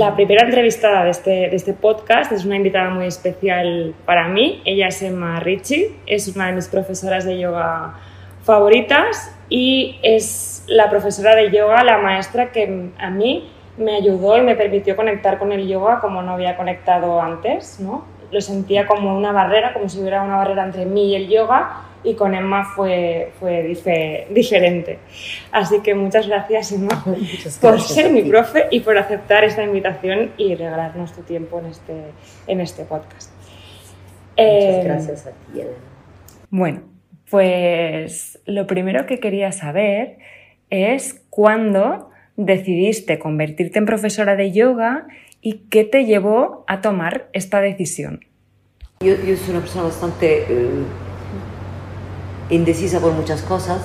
La primera entrevistada de este, de este podcast es una invitada muy especial para mí. Ella es Emma Ricci, es una de mis profesoras de yoga favoritas y es la profesora de yoga, la maestra que a mí me ayudó y me permitió conectar con el yoga como no había conectado antes, ¿no? Lo sentía como una barrera, como si hubiera una barrera entre mí y el yoga y con Emma fue, fue diferente. Así que muchas gracias, Emma, por ser mi profe y por aceptar esta invitación y regalarnos tu tiempo en este, en este podcast. Muchas eh, gracias a ti, Elena. Bueno, pues lo primero que quería saber es cuándo decidiste convertirte en profesora de yoga y qué te llevó a tomar esta decisión. Yo, yo soy una persona bastante eh, indecisa por muchas cosas,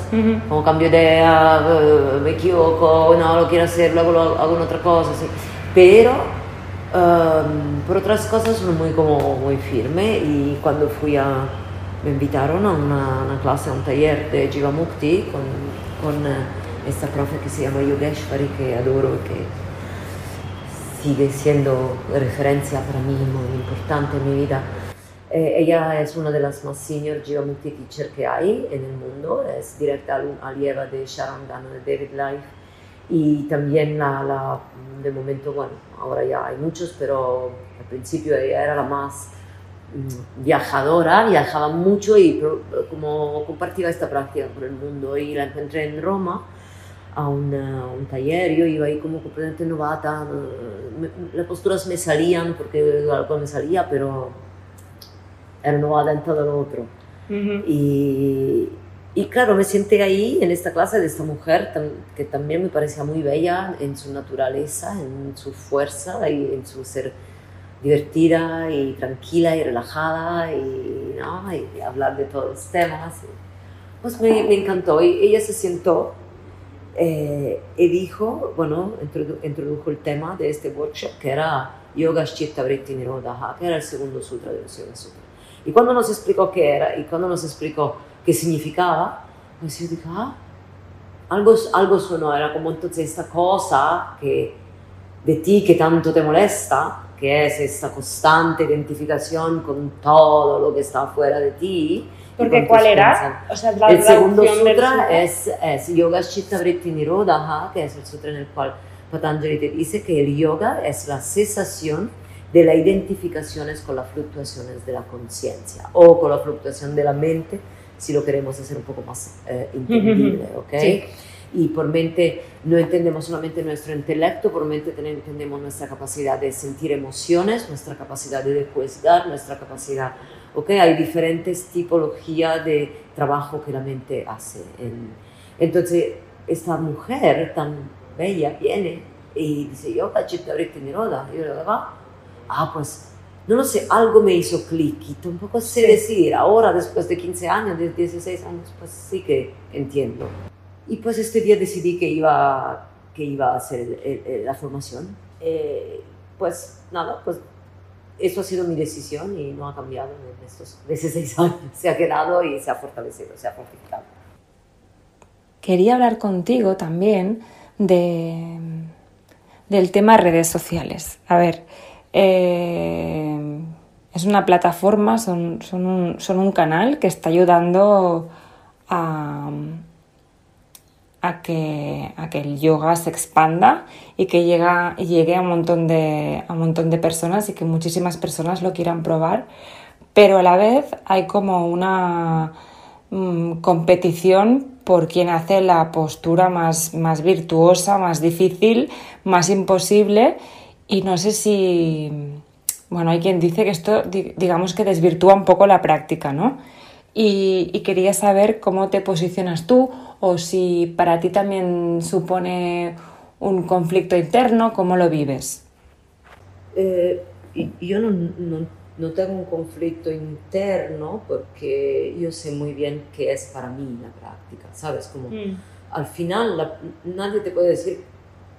como cambio de idea, eh, me equivoco, no lo quiero hacer, luego lo hago en otra cosa, pero um, por otras cosas soy muy, como, muy firme y cuando fui a, me invitaron a una, una clase, a un taller de Jivamukti con, con eh, esta profe que se llama Yogeshwari, que adoro y que sigue siendo referencia para mí muy importante en mi vida. Eh, ella es una de las más senior geometry teacher que hay en el mundo, es directa aliada de Sharon Dano de David Life. Y también la, la, de momento, bueno, ahora ya hay muchos, pero al principio ella era la más mm, viajadora, viajaba mucho y como compartía esta práctica por el mundo y la encontré en Roma a un, un taller, yo iba ahí como completamente novata, las posturas me salían porque algo me salía, pero era novata en todo lo otro. y, y, claro, me senté ahí en esta clase de esta mujer que también me parecía muy bella en su naturaleza, en su fuerza y en su ser divertida y tranquila y relajada y, ¿no? y hablar de todos los temas. Pues me, me encantó y ella se sentó eh, y dijo, bueno, introdujo el tema de este workshop que era Yoga Chitta Vritti Nirodha, que era el segundo sutra de los Yoga Sutra. Y cuando nos explicó qué era y cuando nos explicó qué significaba, pues yo dije, ah, algo, algo sonó, era como entonces esta cosa que de ti que tanto te molesta, que es esta constante identificación con todo lo que está afuera de ti, porque ¿cuál era? O sea, la el segundo sutra es, es Yoga Chitta Vritti Nirodha, que es el sutra en el cual Patanjali te dice que el yoga es la cesación de las identificaciones con las fluctuaciones de la conciencia o con la fluctuación de la mente, si lo queremos hacer un poco más eh, entendible, ¿ok? Sí. Y por mente no entendemos solamente nuestro intelecto, por mente entendemos nuestra capacidad de sentir emociones, nuestra capacidad de juzgar, nuestra capacidad ¿ok? Hay diferentes tipologías de trabajo que la mente hace. entonces, esta mujer tan bella viene y dice, yo Chitta Vritti Niroda. Y yo le digo, ah, pues, no lo sé, algo me hizo clic y tampoco sé decir. Ahora, después de 15 años, de 16 años, pues sí que entiendo. Y pues este día decidí que iba, que iba a hacer la formación. Eh, pues nada, pues eso ha sido mi decisión y no ha cambiado en estos 16 años. Se ha quedado y se ha fortalecido, se ha fortificado. Quería hablar contigo también de, del tema redes sociales. A ver, eh, es una plataforma, son, son, un, son un canal que está ayudando a, a que, a que el yoga se expanda y que llega, llegue a un, montón de, a un montón de personas y que muchísimas personas lo quieran probar, pero a la vez hay como una mm, competición por quien hace la postura más, más virtuosa, más difícil, más imposible y no sé si, bueno, hay quien dice que esto digamos que desvirtúa un poco la práctica, ¿no? Y, y quería saber cómo te posicionas tú o si para ti también supone un conflicto interno, ¿cómo lo vives? Eh, yo no, no, no, tengo un conflicto interno porque yo sé muy bien qué es para mí la práctica, ¿sabes? Como mm. al final nadie te puede decir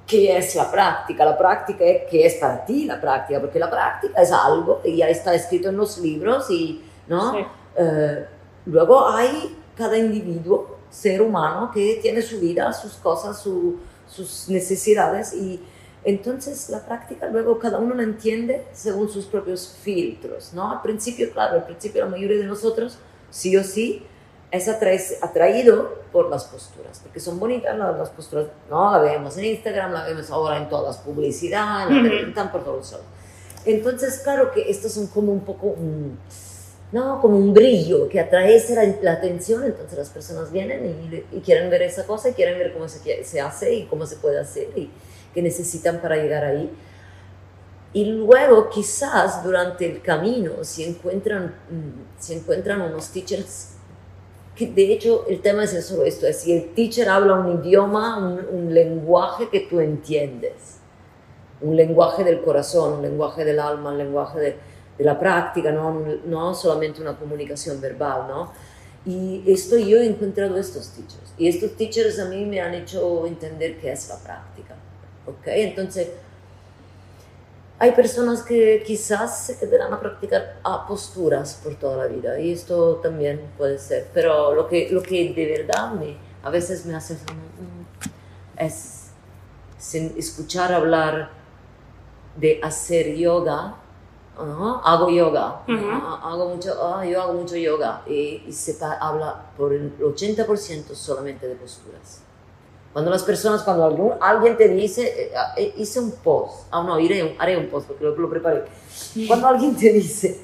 qué es la práctica, la práctica es qué es para ti la práctica, porque la práctica es algo que ya está escrito en los libros y, ¿no? Eh, luego hay cada individuo ser humano que tiene su vida, sus cosas, sus necesidades y Entonces la práctica luego cada uno la entiende según sus propios filtros, ¿no? Al principio, claro, al principio la mayoría de nosotros, sí o sí, es atraído por las posturas, porque son bonitas las, posturas, ¿no? La vemos en Instagram, la vemos ahora en todas las publicidades, la por todos lados. Entonces, claro que estos son como un poco un, no, como un brillo que atrae la, atención, entonces las personas vienen y, quieren ver esa cosa y quieren ver cómo se, se hace y cómo se puede hacer y qué necesitan para llegar ahí. Y luego quizás durante el camino, si encuentran, mm, si encuentran unos teachers, que de hecho el tema es solo esto, es si el teacher habla un idioma, un, lenguaje que tú entiendes, un lenguaje del corazón, un lenguaje del alma, un lenguaje de de la práctica, no, no solamente una comunicación verbal, ¿no? Y esto yo he encontrado estos teachers. Y estos teachers a mí me han hecho entender qué es la práctica. ¿Ok? Entonces, hay personas que quizás se quedarán a practicar a posturas por toda la vida. Y esto también puede ser. Pero lo que, lo que de verdad me, a veces me hace es escuchar hablar de hacer yoga hago yoga, hago mucho, ah, yo hago mucho yoga y, se habla por el 80% solamente de posturas. Cuando las personas, cuando alguien te dice, eh, ah, eh, hice un post, ah no, haré un post porque lo, lo preparé. Cuando alguien te dice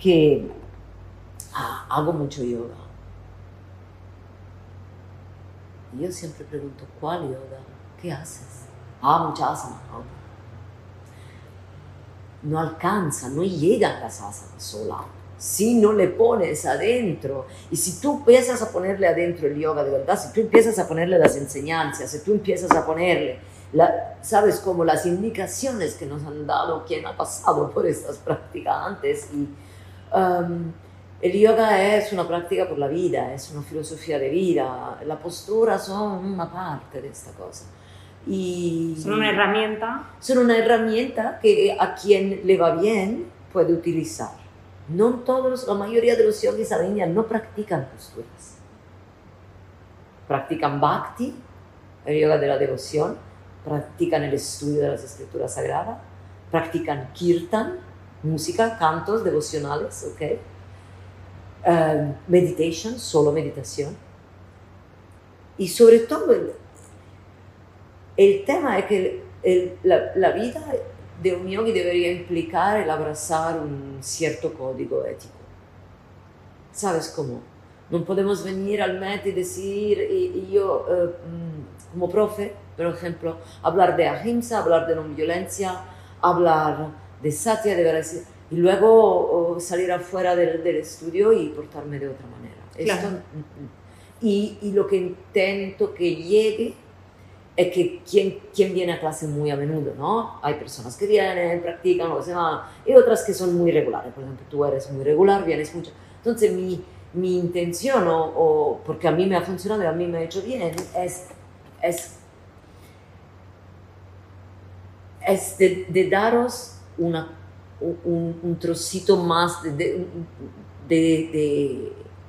que ah, hago mucho yoga, yo siempre pregunto, ¿cuál yoga? ¿Qué haces? Ah, mucha asana no alcanza, no llega a las asanas sola. Si no le pones adentro, y si tú empiezas a ponerle adentro el yoga de verdad, si tú empiezas a ponerle las enseñanzas, si tú empiezas a ponerle, la, sabes, como las indicaciones que nos han dado quien ha pasado por estas prácticas antes. Y, um, el yoga es una práctica por la vida, es una filosofía de vida, la postura son una parte de esta cosa. Y son una herramienta. Son una herramienta que a quien le va bien puede utilizar. No todos, la mayoría de los yogis India no practican posturas. Practican bhakti, el yoga de la devoción, practican el estudio de las escrituras sagradas, practican kirtan, música, cantos devocionales, ¿ok? Uh, meditation, solo meditación. Y sobre todo el tema es que la, vida de un yogi debería implicar el abrazar un cierto código ético. ¿Sabes cómo? No podemos venir al MET y decir, y, yo eh, mm, como profe, por ejemplo, hablar de ahimsa, hablar de no violencia, hablar de satya, de verdad, y luego salir afuera del, estudio y portarme de otra manera. Mm, mm. y, y, lo que intento que llegue es que quien, quien viene a clase muy a menudo, ¿no? Hay personas que vienen, practican, lo que sea, y otras que son muy regulares. Por ejemplo, tú eres muy regular, vienes mucho. Entonces, mi, mi intención, o, porque a mí me ha funcionado y a mí me ha hecho bien, es, es, es de, daros una, un, trocito más de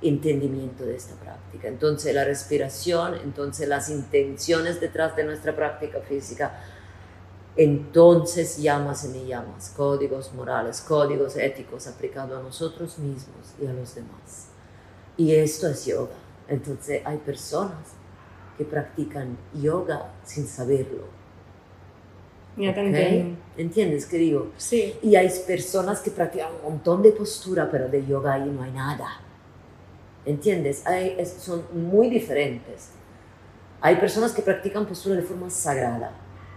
entendimiento de esta práctica. Entonces la respiración, entonces las intenciones detrás de nuestra práctica física, entonces llamas y llamas, códigos morales, códigos éticos aplicados a nosotros mismos y a los demás. Y esto es yoga. Entonces hay personas que practican yoga sin saberlo. Ya te ¿Entiendes qué digo? Sí. Y hay personas que practican un montón de postura, pero de yoga ahí no hay nada. ¿Entiendes? Hay, son muy diferentes. Hay personas que practican postura de forma sagrada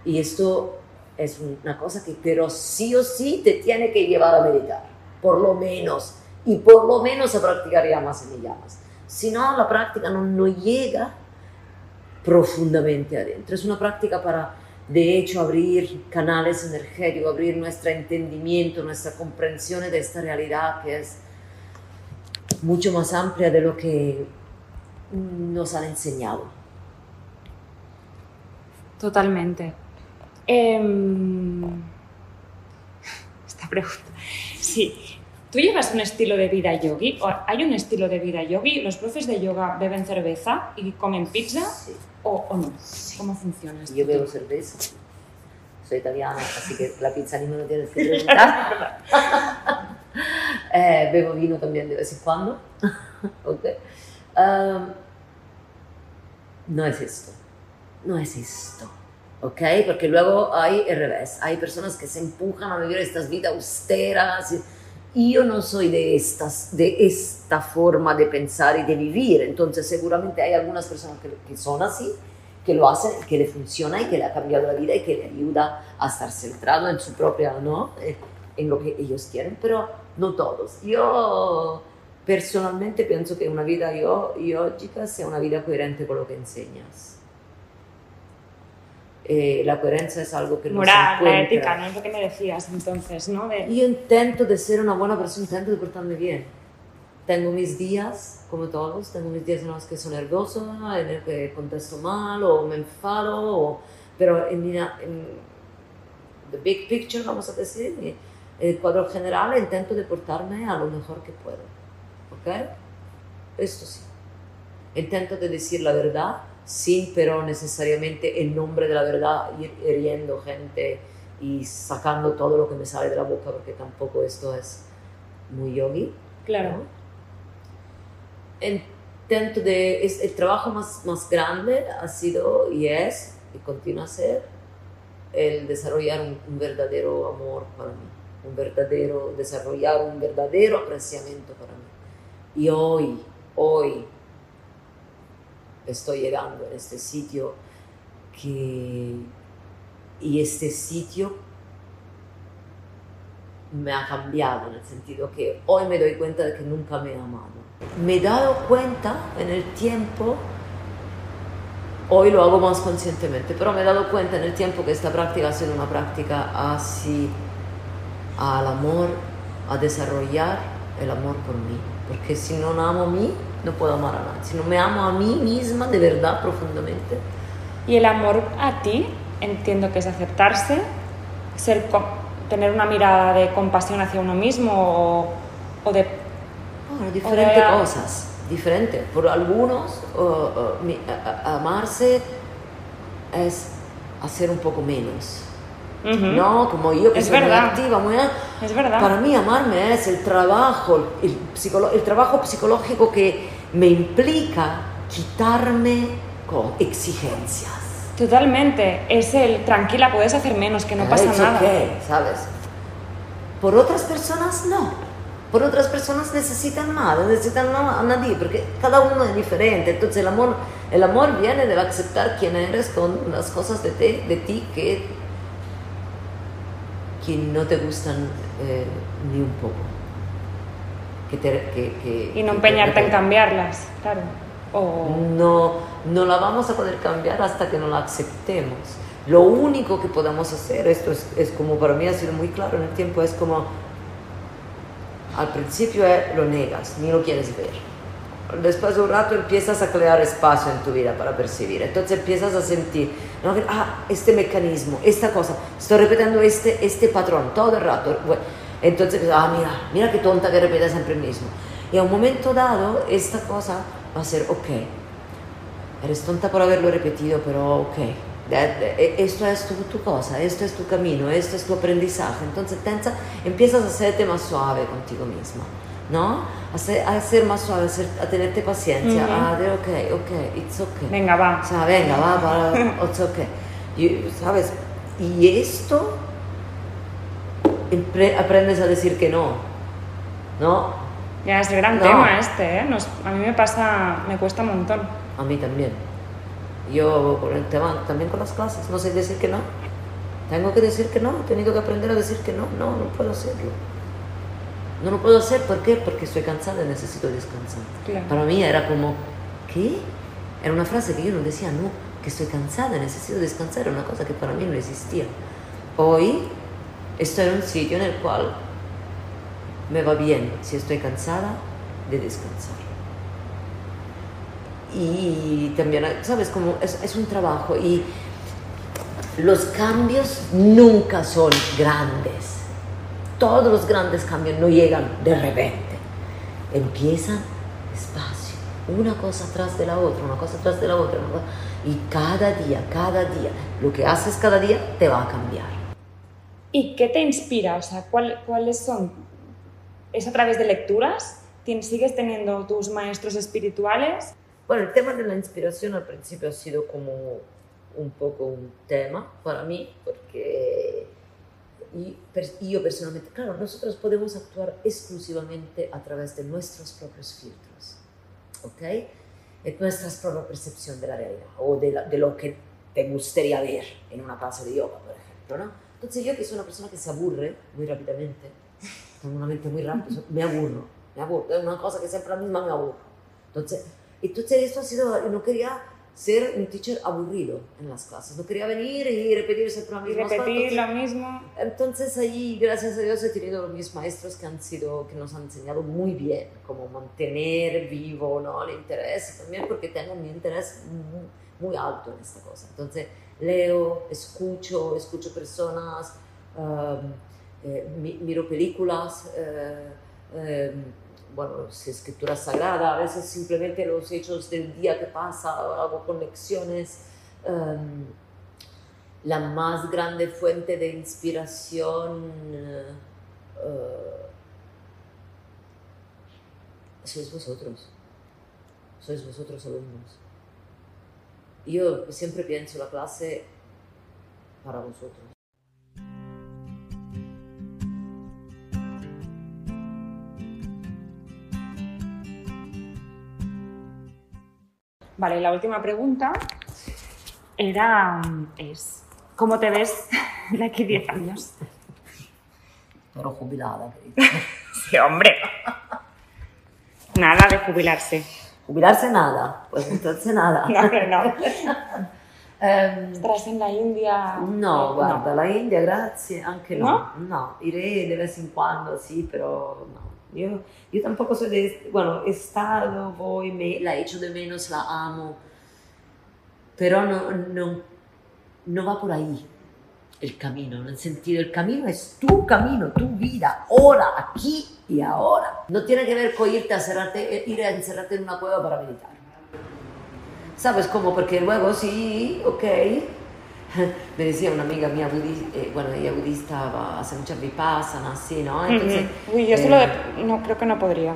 y esto es una cosa que, pero sí o sí te tiene que llevar a meditar, por lo menos, y por lo menos a practicar llamas y llamas. Si no, la práctica no, no llega profundamente adentro. Es una práctica para, de hecho, abrir canales energéticos, abrir nuestro entendimiento, nuestra comprensión de esta realidad que es mucho más amplia de lo que nos han enseñado. Totalmente. Em, esta pregunta. Sí. ¿Tú llevas un estilo de vida yogi? ¿Hay un estilo de vida yogi? ¿Los profes de yoga beben cerveza y comen pizza? ¿O, no? ¿Cómo funciona esto? Yo bebo cerveza. soy italiana, así que la pizza ni me lo tienes que preguntar. eh, bebo vino también de vez en cuando. okay. No es esto, no es esto. ¿ok? Porque luego hay el revés, hay personas que se empujan a vivir estas vidas austeras. Yo no soy de, estas, de esta forma de pensar y de vivir, entonces seguramente hay algunas personas que, que son así, que lo hacen, que le funciona y que le ha cambiado la vida y que le ayuda a estar centrado en su propia, ¿no? Eh, en lo que ellos quieren, pero no todos. Yo personalmente pienso que una vida yo, yogica sea una vida coherente con lo que enseñas. Eh, la coherencia es algo que no Moral, se la ética, ¿no? Es lo que me decías entonces, ¿no? De- Yo intento de ser una buena persona, intento de portarme bien. Tengo mis días, como todos, tengo mis días en los que soy nerviosa, en el que contesto mal o me enfado, o- pero en, mi- en the big picture, vamos a decir, el cuadro general, intento de portarme a lo mejor que puedo. ¿Ok? Esto sí. Intento de decir la verdad, sin pero necesariamente en nombre de la verdad ir hiriendo gente y sacando todo lo que me sale de la boca, porque tampoco esto es muy yogi. Claro. ¿no? Intento de, es, el trabajo más, más grande ha sido y es, y continúa a ser, el desarrollar un, un verdadero amor para mí, un verdadero, desarrollar un verdadero apreciamiento para mí. Y hoy, hoy, estoy llegando en este sitio que, y este sitio me ha cambiado en el sentido que hoy me doy cuenta de que nunca me he amado. Me he dado cuenta en el tiempo, hoy lo hago más conscientemente, pero me he dado cuenta en el tiempo que esta práctica ha sido una práctica así al amor, a desarrollar el amor por mí. Porque si no amo a mí, no puedo amar a nadie. Si no me amo a mí misma de verdad profundamente, Y el amor a ti, entiendo que es aceptarse, ser, tener una mirada de compasión hacia uno mismo o, o de... Bueno, diferentes de- cosas, diferentes. Por algunos, o- o, mi- a- amarse es hacer un poco menos. No, como yo que Es soy muy activa, muy... Es verdad. Para mí amarme es el trabajo, el, el trabajo psicológico que me implica quitarme con exigencias. Totalmente. Es el tranquila, puedes hacer menos, que no pasa It's nada. okay, ¿sabes? Por otras personas no. Por otras personas necesitan más, necesitan no a nadie, porque cada uno es diferente. Entonces el amor, el amor viene de aceptar quién eres con las cosas de, ti- de ti que, que no te gustan eh, ni un poco. Que te- que- que- Y no empeñarte en cambiarlas, claro. O... no, no la vamos a poder cambiar hasta que no la aceptemos. Lo único que podemos hacer, esto es, es como para mí ha sido muy claro en el tiempo, es como al principio eh, lo negas, ni lo quieres ver. Después de un rato empiezas a crear espacio en tu vida para percibir. Entonces empiezas a sentir, ¿no? Ah, este mecanismo, esta cosa, estoy repitiendo este, este patrón todo el rato. Entonces, ah, mira, mira qué tonta que repite siempre el mismo. Y a un momento dado, esta cosa va a ser, ok, eres tonta por haberlo repetido, pero ok, eh, esto es tu, tu cosa, esto es tu camino, esto es tu aprendizaje. Entonces tensa, empiezas a hacerte más suave contigo misma, ¿no? A ser, a ser más suave, a, ser- a tenerte paciencia, Ujú. a decir, ok, ok, it's ok. Venga, va. O sea, venga, va, va, it's ok. Y, ¿Sabes? Y esto, aprendes a decir que no, ¿no? Ya es el gran No. tema este, ¿eh? Nos- a mí me pasa, me cuesta un montón. A mí también. Yo por el tema también con las clases, no sé decir que no. Tengo que decir que no, he tenido que aprender a decir que no, no, no puedo hacerlo. No lo puedo hacer, ¿por qué? Porque estoy cansada y necesito descansar. Claro. Para mí era como, ¿qué? Era una frase que yo no decía, no, que estoy cansada, necesito descansar, era una cosa que para mí no existía. Hoy estoy en un sitio en el cual me va bien, si estoy cansada, de descansar. Y también, ¿sabes? Como es, es un trabajo y los cambios nunca son grandes. Todos los grandes cambios no llegan de repente. Empiezan despacio, una cosa tras de la otra, una cosa tras de la otra. una cosa- y cada día, cada día, lo que haces cada día te va a cambiar. ¿Y qué te inspira? O sea, ¿cuáles son? ¿Es a través de lecturas? ¿Sigues teniendo tus maestros espirituales? Bueno, el tema de la inspiración al principio ha sido como un poco un tema para mí, porque yo personalmente, claro, nosotros podemos actuar exclusivamente a través de nuestros propios filtros, ¿ok? Es nuestra propia percepción de la realidad o de, de, lo que te gustaría ver en una clase de yoga, por ejemplo, ¿no? Entonces yo que soy una persona que se aburre muy rápidamente, con una mente muy rápida, me aburro, me aburro, es una cosa que siempre la misma me aburro. Entonces, entonces esto ha sido, no quería ser un teacher aburrido en las clases. No quería venir y repetir siempre lo mismo. Y repetir lo mismo. Entonces ahí, gracias a Dios, he tenido mis maestros que han sido, que nos han enseñado muy bien cómo mantener vivo ¿no? el interés, también porque tengo mi interés muy, alto en esta cosa. Entonces leo, escucho, escucho personas, um, eh, miro películas. Eh, eh, bueno, es escritura sagrada, a veces simplemente los hechos del día que pasa, hago conexiones. Um, la más grande fuente de inspiración uh, sois vosotros, sois vosotros alumnos. Yo siempre pienso la clase para vosotros. Vale, la última pregunta era, es, ¿cómo te ves de aquí 10 años? Pero jubilada. sí, hombre. Nada de jubilarse. Jubilarse nada, pues entonces nada. no, no. Um, ¿Estás en la India? No, guarda, la India, grazie, anche no. No, no iré de vez en cuando, sí, pero no. Yo, yo tampoco soy de, bueno, he estado, voy, me, la echo de menos, la amo, pero no, no, no va por ahí el camino, en el sentido, el camino es tu camino, tu vida, ahora, aquí y ahora. No tiene que ver con irte a cerrarte, ir a encerrarte en una cueva para meditar. ¿Sabes cómo? Porque luego sí, ok, me decía una amiga mía budista, eh, bueno, ella budista hace muchas vipassana, así, ¿no? Entonces, Uy, yo solo, eh, no, creo que no podría.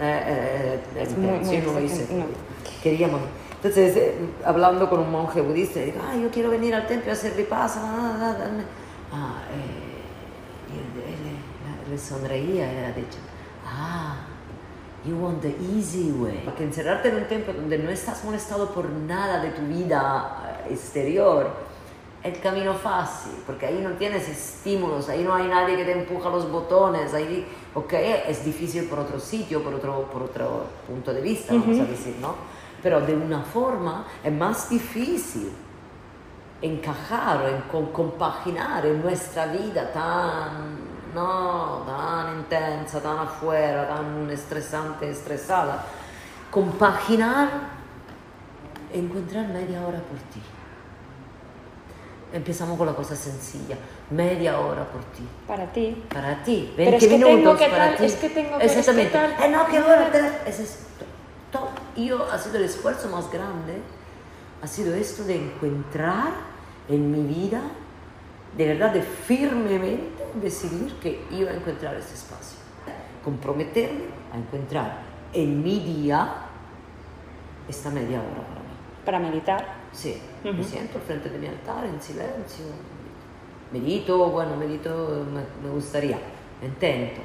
Eh, es muy, muy no lo hice. Queríamos. Entonces, hablando con un monje budista, digo, ah, yo quiero venir al templo a hacer vipassana. Ah, y él, le sonreía ha dicho, ah, You want the easy way. Porque encerrarte en un templo donde no estás molestado por nada de tu vida exterior, el camino fácil, porque ahí no tienes estímulos, ahí no hay nadie que te empuja los botones, ahí, ok, es difícil por otro sitio, por otro, por otro punto de vista, vamos a decir, ¿no? Pero de una forma es más difícil encajar, en, compaginar en nuestra vida tan, no, tan intensa, tan afuera, tan estresante, estresada, compaginar, encontrar media hora por ti empezamos con la cosa sencilla. Media hora por ti. Para ti. Para ti. 20 Pero es que minutos tengo que para ti. Es que tengo que Exactamente. Eh, no, que ahora te... es esto. Yo ha sido el esfuerzo más grande, ha sido esto de encontrar en mi vida, de verdad, de firmemente decidir que iba a encontrar ese espacio. Comprometerme a encontrar en mi día esta media hora para mí. Para meditar Sí, me siento al frente de mi altar en silencio. Medito, bueno, medito, me, me gustaría, intento.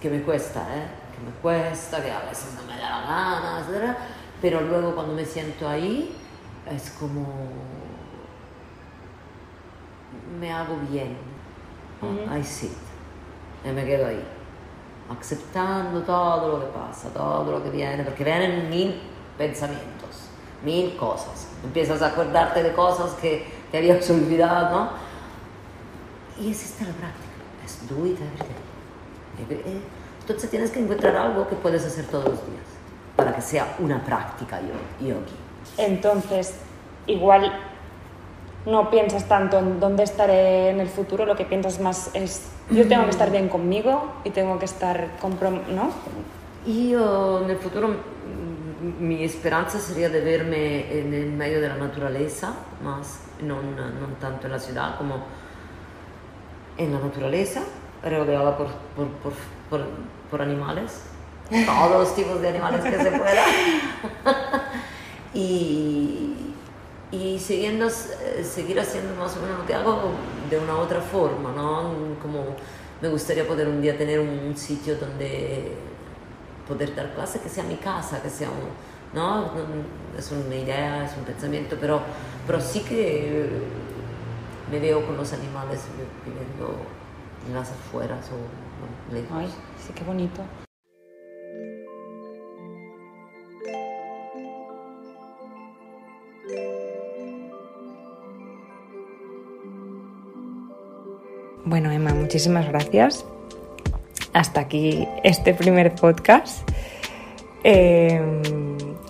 Que me cuesta, ¿eh? Que me cuesta, que a veces no me da la gana, etc. Pero luego cuando me siento ahí, es como. Me hago bien. Ahí sí. Y me quedo ahí. Aceptando todo lo que pasa, todo lo que viene, porque vienen mil pensamientos, mil cosas empiezas a acordarte de cosas que te habías olvidado, ¿no? Y es esta la práctica, es do it every day. Entonces tienes que encontrar algo que puedes hacer todos los días para que sea una práctica yogi. Entonces, igual no piensas tanto en dónde estaré en el futuro, lo que piensas más es yo tengo que estar bien conmigo y tengo que estar ¿no? Yo en el futuro mi esperanza sería de verme en el medio de la naturaleza, más no, no tanto en la ciudad, como en la naturaleza, rodeada por, por, por, por, por animales, todos los tipos de animales que se puedan. y, y siguiendo, eh, seguir haciendo más o menos lo que hago de una otra forma, ¿no? Como me gustaría poder un día tener un sitio donde poder dar clase que sea mi casa, que sea un, ¿no? Es una idea, es un pensamiento, pero, pero sí que me veo con los animales viviendo en las afueras o lejos. Ay, sí, qué bonito. Bueno, Emma, muchísimas gracias. Hasta aquí este primer podcast. Eh,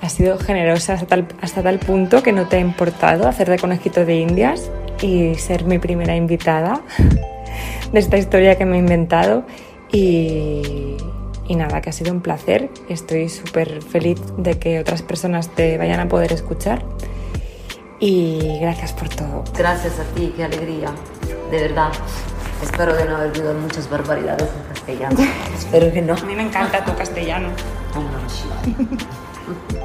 ha sido generosa hasta tal, hasta tal punto que no te ha importado hacer de conejito de indias y ser mi primera invitada de esta historia que me he inventado. Y, y nada, que ha sido un placer. Estoy súper feliz de que otras personas te vayan a poder escuchar. Y gracias por todo. Gracias a ti, qué alegría, de verdad. Espero de no haber dicho muchas barbaridades en castellano. Espero que no. A mí me encanta tu castellano. No,